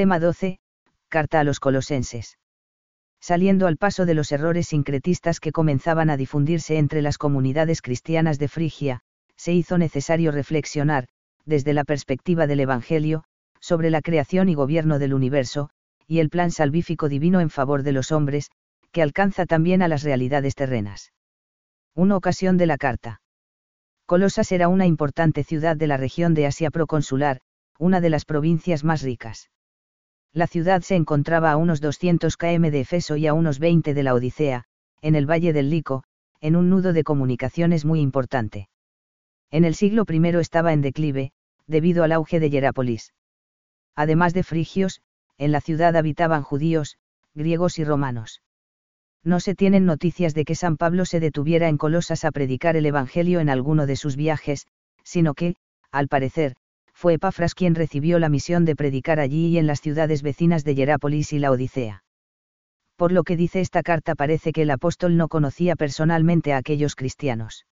Tema 12. Carta a los colosenses. Saliendo al paso de los errores sincretistas que comenzaban a difundirse entre las comunidades cristianas de Frigia, se hizo necesario reflexionar, desde la perspectiva del Evangelio, sobre la creación y gobierno del universo, y el plan salvífico divino en favor de los hombres, que alcanza también a las realidades terrenas. Una ocasión de la carta. Colosas era una importante ciudad de la región de Asia proconsular, una de las provincias más ricas. La ciudad se encontraba a unos 200 km de Efeso y a unos 20 de la Odisea, en el valle del Lico, en un nudo de comunicaciones muy importante. En el siglo I estaba en declive, debido al auge de Hierápolis. Además de frigios, en la ciudad habitaban judíos, griegos y romanos. No se tienen noticias de que San Pablo se detuviera en Colosas a predicar el Evangelio en alguno de sus viajes, sino que, al parecer, fue Epafras quien recibió la misión de predicar allí y en las ciudades vecinas de Hierápolis y la Odisea. Por lo que dice esta carta parece que el apóstol no conocía personalmente a aquellos cristianos.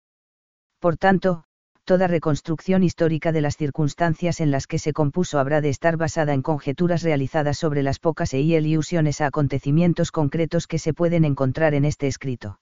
Por tanto, toda reconstrucción histórica de las circunstancias en las que se compuso habrá de estar basada en conjeturas realizadas sobre las pocas e ilusiones a acontecimientos concretos que se pueden encontrar en este escrito.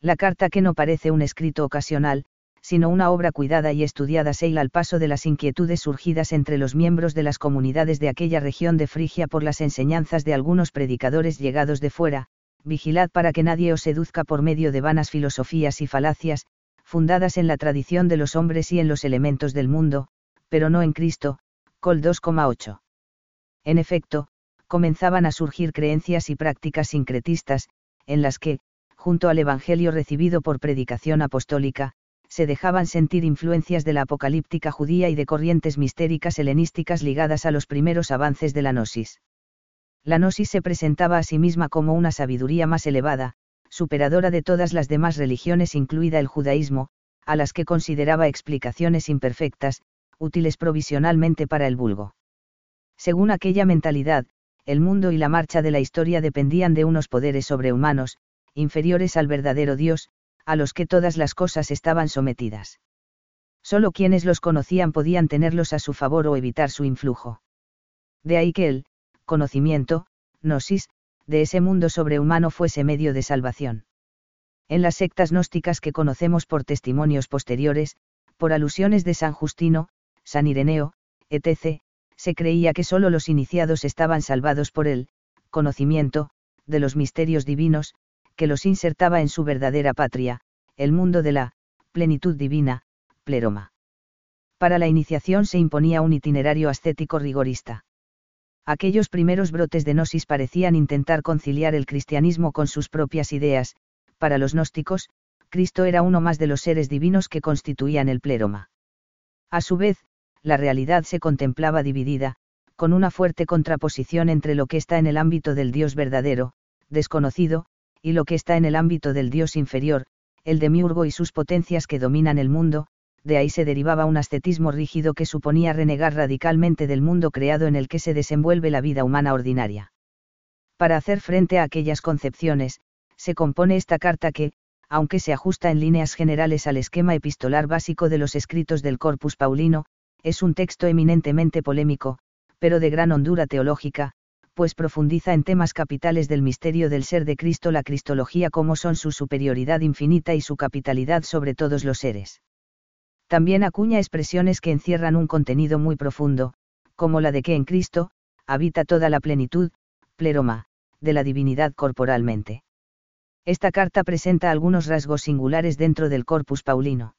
La carta que no parece un escrito ocasional, sino una obra cuidada y estudiada seila al paso de las inquietudes surgidas entre los miembros de las comunidades de aquella región de Frigia por las enseñanzas de algunos predicadores llegados de fuera, vigilad para que nadie os seduzca por medio de vanas filosofías y falacias, fundadas en la tradición de los hombres y en los elementos del mundo, pero no en Cristo, Col 2,8. En efecto, comenzaban a surgir creencias y prácticas sincretistas, en las que, junto al Evangelio recibido por predicación apostólica, se dejaban sentir influencias de la apocalíptica judía y de corrientes mistéricas helenísticas ligadas a los primeros avances de la gnosis. La gnosis se presentaba a sí misma como una sabiduría más elevada, superadora de todas las demás religiones incluida el judaísmo, a las que consideraba explicaciones imperfectas, útiles provisionalmente para el vulgo. Según aquella mentalidad, el mundo y la marcha de la historia dependían de unos poderes sobrehumanos, inferiores al verdadero Dios, a los que todas las cosas estaban sometidas. Solo quienes los conocían podían tenerlos a su favor o evitar su influjo. De ahí que el conocimiento, gnosis, de ese mundo sobrehumano fuese medio de salvación. En las sectas gnósticas que conocemos por testimonios posteriores, por alusiones de San Justino, San Ireneo, etc., se creía que sólo los iniciados estaban salvados por el conocimiento de los misterios divinos, que los insertaba en su verdadera patria, el mundo de la plenitud divina, pleroma. Para la iniciación se imponía un itinerario ascético rigorista aquellos primeros brotes de gnosis parecían intentar conciliar el cristianismo con sus propias ideas, para los gnósticos, Cristo era uno más de los seres divinos que constituían el pléroma. A su vez, la realidad se contemplaba dividida, con una fuerte contraposición entre lo que está en el ámbito del Dios verdadero, desconocido, y lo que está en el ámbito del Dios inferior, el demiurgo y sus potencias que dominan el mundo, de ahí se derivaba un ascetismo rígido que suponía renegar radicalmente del mundo creado en el que se desenvuelve la vida humana ordinaria. Para hacer frente a aquellas concepciones, se compone esta carta que, aunque se ajusta en líneas generales al esquema epistolar básico de los escritos del Corpus Paulino, es un texto eminentemente polémico, pero de gran hondura teológica, pues profundiza en temas capitales del misterio del ser de Cristo, la Cristología como son su superioridad infinita y su capitalidad sobre todos los seres. También acuña expresiones que encierran un contenido muy profundo, como la de que en Cristo, habita toda la plenitud, pleroma, de la divinidad corporalmente. Esta carta presenta algunos rasgos singulares dentro del corpus paulino.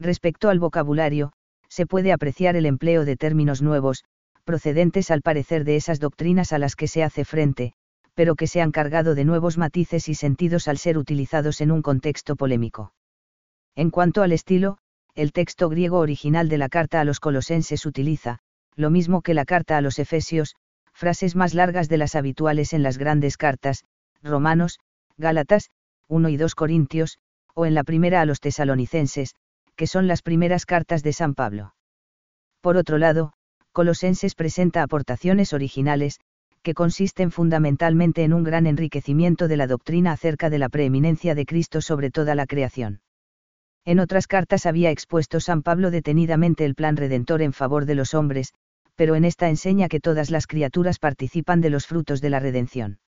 Respecto al vocabulario, se puede apreciar el empleo de términos nuevos, procedentes al parecer de esas doctrinas a las que se hace frente, pero que se han cargado de nuevos matices y sentidos al ser utilizados en un contexto polémico. En cuanto al estilo, el texto griego original de la carta a los colosenses utiliza, lo mismo que la carta a los efesios, frases más largas de las habituales en las grandes cartas, Romanos, Gálatas, 1 y 2 Corintios, o en la primera a los tesalonicenses, que son las primeras cartas de San Pablo. Por otro lado, Colosenses presenta aportaciones originales, que consisten fundamentalmente en un gran enriquecimiento de la doctrina acerca de la preeminencia de Cristo sobre toda la creación. En otras cartas había expuesto San Pablo detenidamente el plan redentor en favor de los hombres, pero en esta enseña que todas las criaturas participan de los frutos de la redención.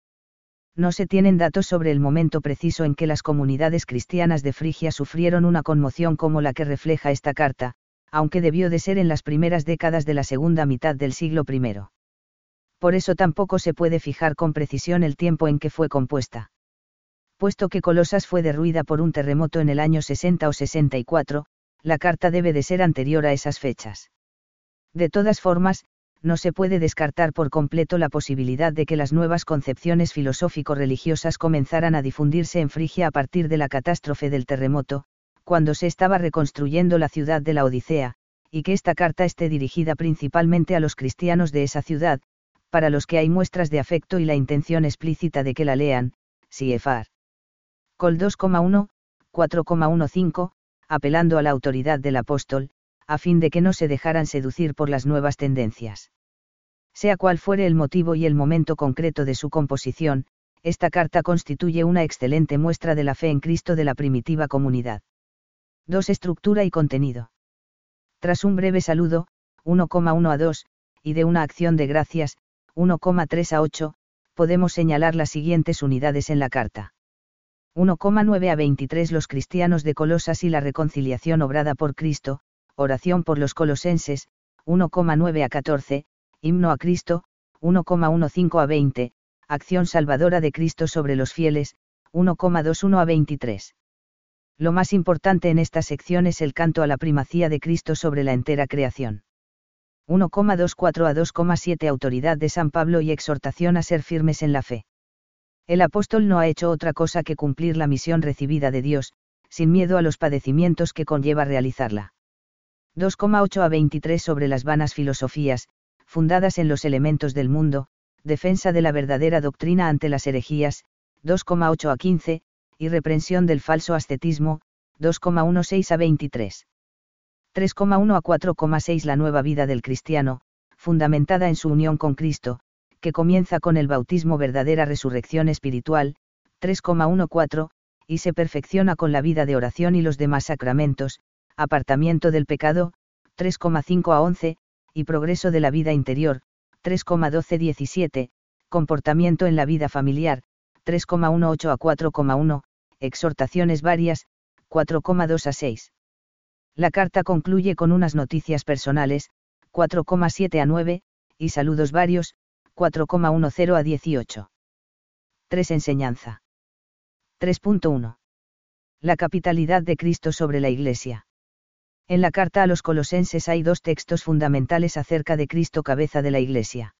No se tienen datos sobre el momento preciso en que las comunidades cristianas de Frigia sufrieron una conmoción como la que refleja esta carta, aunque debió de ser en las primeras décadas de la segunda mitad del siglo I. Por eso tampoco se puede fijar con precisión el tiempo en que fue compuesta. Puesto que Colosas fue derruida por un terremoto en el año 60 o 64, la carta debe de ser anterior a esas fechas. De todas formas, no se puede descartar por completo la posibilidad de que las nuevas concepciones filosófico-religiosas comenzaran a difundirse en Frigia a partir de la catástrofe del terremoto, cuando se estaba reconstruyendo la ciudad de la Odisea, y que esta carta esté dirigida principalmente a los cristianos de esa ciudad, para los que hay muestras de afecto y la intención explícita de que la lean, Siefar. Col 2,1, 4,15, apelando a la autoridad del apóstol, a fin de que no se dejaran seducir por las nuevas tendencias. Sea cual fuere el motivo y el momento concreto de su composición, esta carta constituye una excelente muestra de la fe en Cristo de la primitiva comunidad. 2. Estructura y contenido. Tras un breve saludo, 1,1 a 2, y de una acción de gracias, 1,3 a 8, podemos señalar las siguientes unidades en la carta. 1,9 a 23 Los cristianos de Colosas y la reconciliación obrada por Cristo, Oración por los colosenses, 1,9 a 14, Himno a Cristo, 1,15 a 20, Acción salvadora de Cristo sobre los fieles, 1,21 a 23. Lo más importante en esta sección es el canto a la primacía de Cristo sobre la entera creación. 1,24 a 2,7 Autoridad de San Pablo y exhortación a ser firmes en la fe. El apóstol no ha hecho otra cosa que cumplir la misión recibida de Dios, sin miedo a los padecimientos que conlleva realizarla. 2,8 a 23 sobre las vanas filosofías, fundadas en los elementos del mundo, defensa de la verdadera doctrina ante las herejías, 2,8 a 15, y reprensión del falso ascetismo, 2,16 a 23. 3,1 a 4,6 La nueva vida del cristiano, fundamentada en su unión con Cristo, que comienza con el bautismo verdadera resurrección espiritual, 3,14, y se perfecciona con la vida de oración y los demás sacramentos, apartamiento del pecado, 3,5 a 11, y progreso de la vida interior, 3,12-17, comportamiento en la vida familiar, 3,18 a 4,1, exhortaciones varias, 4,2 a 6. La carta concluye con unas noticias personales, 4,7 a 9, y saludos varios, 4,10 a 18. 3. Enseñanza. 3.1. La capitalidad de Cristo sobre la Iglesia. En la carta a los colosenses hay dos textos fundamentales acerca de Cristo cabeza de la Iglesia.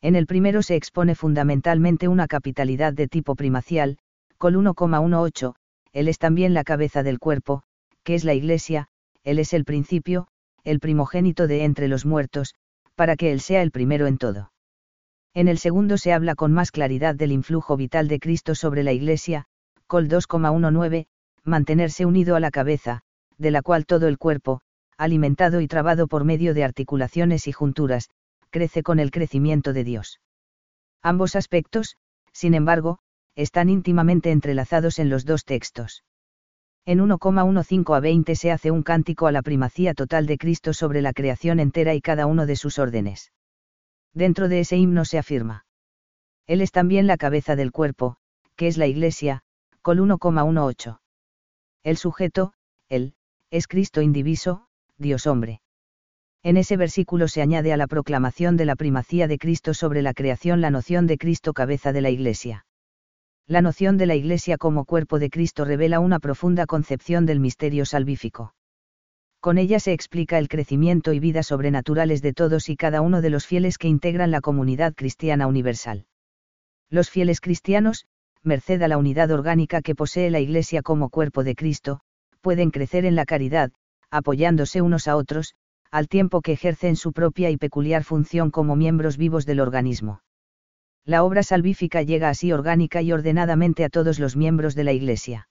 En el primero se expone fundamentalmente una capitalidad de tipo primacial, col 1,18, Él es también la cabeza del cuerpo, que es la Iglesia, Él es el principio, el primogénito de entre los muertos, para que Él sea el primero en todo. En el segundo se habla con más claridad del influjo vital de Cristo sobre la Iglesia, col 2,19, mantenerse unido a la cabeza, de la cual todo el cuerpo, alimentado y trabado por medio de articulaciones y junturas, crece con el crecimiento de Dios. Ambos aspectos, sin embargo, están íntimamente entrelazados en los dos textos. En 1,15 a 20 se hace un cántico a la primacía total de Cristo sobre la creación entera y cada uno de sus órdenes. Dentro de ese himno se afirma. Él es también la cabeza del cuerpo, que es la Iglesia, col 1,18. El sujeto, él, es Cristo indiviso, Dios hombre. En ese versículo se añade a la proclamación de la primacía de Cristo sobre la creación la noción de Cristo cabeza de la Iglesia. La noción de la Iglesia como cuerpo de Cristo revela una profunda concepción del misterio salvífico. Con ella se explica el crecimiento y vida sobrenaturales de todos y cada uno de los fieles que integran la comunidad cristiana universal. Los fieles cristianos, merced a la unidad orgánica que posee la Iglesia como cuerpo de Cristo, pueden crecer en la caridad, apoyándose unos a otros, al tiempo que ejercen su propia y peculiar función como miembros vivos del organismo. La obra salvífica llega así orgánica y ordenadamente a todos los miembros de la Iglesia.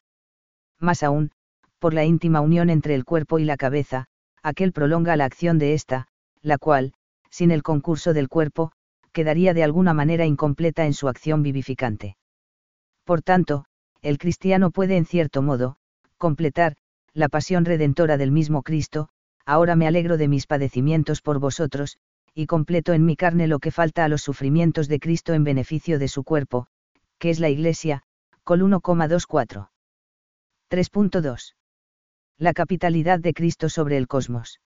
Más aún, por la íntima unión entre el cuerpo y la cabeza, aquel prolonga la acción de ésta, la cual, sin el concurso del cuerpo, quedaría de alguna manera incompleta en su acción vivificante. Por tanto, el cristiano puede en cierto modo, completar, la pasión redentora del mismo Cristo, ahora me alegro de mis padecimientos por vosotros, y completo en mi carne lo que falta a los sufrimientos de Cristo en beneficio de su cuerpo, que es la Iglesia, col 1,24. 3.2. La capitalidad de Cristo sobre el cosmos.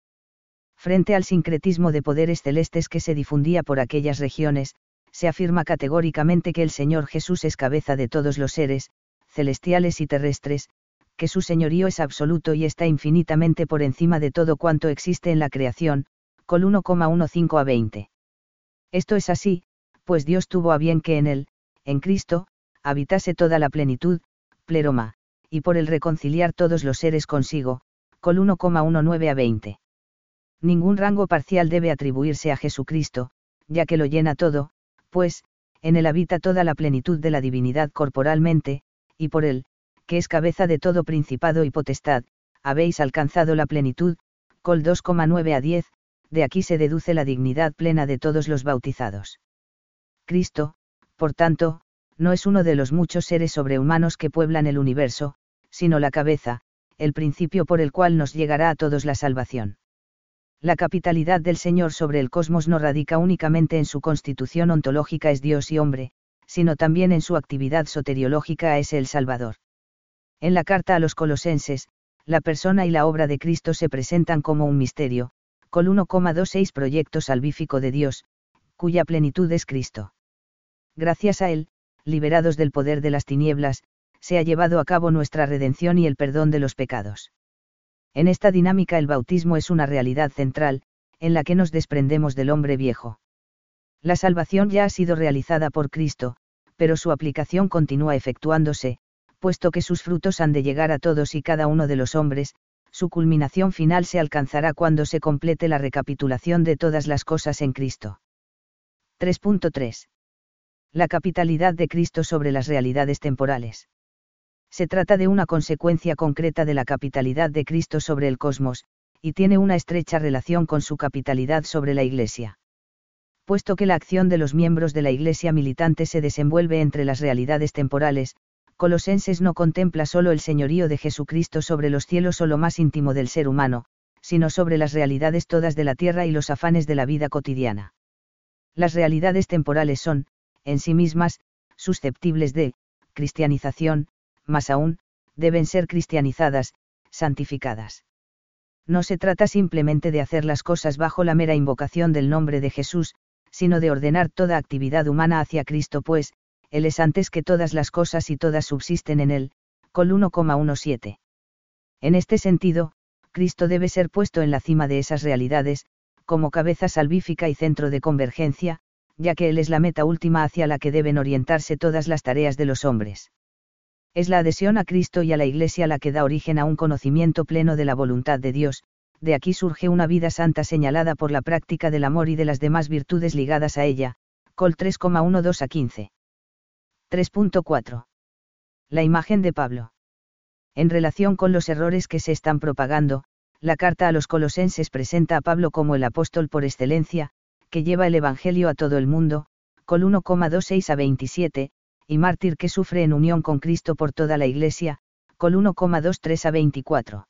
Frente al sincretismo de poderes celestes que se difundía por aquellas regiones, se afirma categóricamente que el Señor Jesús es cabeza de todos los seres, celestiales y terrestres, que su señorío es absoluto y está infinitamente por encima de todo cuanto existe en la creación, col 1,15 a 20. Esto es así, pues Dios tuvo a bien que en él, en Cristo, habitase toda la plenitud, pleroma, y por el reconciliar todos los seres consigo, col 1,19 a 20. Ningún rango parcial debe atribuirse a Jesucristo, ya que lo llena todo, pues, en él habita toda la plenitud de la divinidad corporalmente, y por él, que es cabeza de todo principado y potestad, habéis alcanzado la plenitud, col 2,9 a 10, de aquí se deduce la dignidad plena de todos los bautizados. Cristo, por tanto, no es uno de los muchos seres sobrehumanos que pueblan el universo, sino la cabeza, el principio por el cual nos llegará a todos la salvación. La capitalidad del Señor sobre el cosmos no radica únicamente en su constitución ontológica es Dios y hombre, sino también en su actividad soteriológica es el Salvador. En la carta a los colosenses, la persona y la obra de Cristo se presentan como un misterio, col 1,26 proyecto salvífico de Dios, cuya plenitud es Cristo. Gracias a él, liberados del poder de las tinieblas, se ha llevado a cabo nuestra redención y el perdón de los pecados. En esta dinámica el bautismo es una realidad central, en la que nos desprendemos del hombre viejo. La salvación ya ha sido realizada por Cristo, pero su aplicación continúa efectuándose, puesto que sus frutos han de llegar a todos y cada uno de los hombres, su culminación final se alcanzará cuando se complete la recapitulación de todas las cosas en Cristo. 3.3. La capitalidad de Cristo sobre las realidades temporales. Se trata de una consecuencia concreta de la capitalidad de Cristo sobre el cosmos, y tiene una estrecha relación con su capitalidad sobre la Iglesia. Puesto que la acción de los miembros de la Iglesia militante se desenvuelve entre las realidades temporales, Colosenses no contempla solo el señorío de Jesucristo sobre los cielos o lo más íntimo del ser humano, sino sobre las realidades todas de la tierra y los afanes de la vida cotidiana. Las realidades temporales son, en sí mismas, susceptibles de, cristianización, más aún, deben ser cristianizadas, santificadas. No se trata simplemente de hacer las cosas bajo la mera invocación del nombre de Jesús, sino de ordenar toda actividad humana hacia Cristo, pues, Él es antes que todas las cosas y todas subsisten en Él, col 1,17. En este sentido, Cristo debe ser puesto en la cima de esas realidades, como cabeza salvífica y centro de convergencia, ya que Él es la meta última hacia la que deben orientarse todas las tareas de los hombres. Es la adhesión a Cristo y a la Iglesia la que da origen a un conocimiento pleno de la voluntad de Dios, de aquí surge una vida santa señalada por la práctica del amor y de las demás virtudes ligadas a ella, Col 3,12 a 15. 3.4. La imagen de Pablo. En relación con los errores que se están propagando, la carta a los colosenses presenta a Pablo como el apóstol por excelencia, que lleva el Evangelio a todo el mundo, Col 1,26 a 27, y mártir que sufre en unión con Cristo por toda la Iglesia, col 1,23 a 24.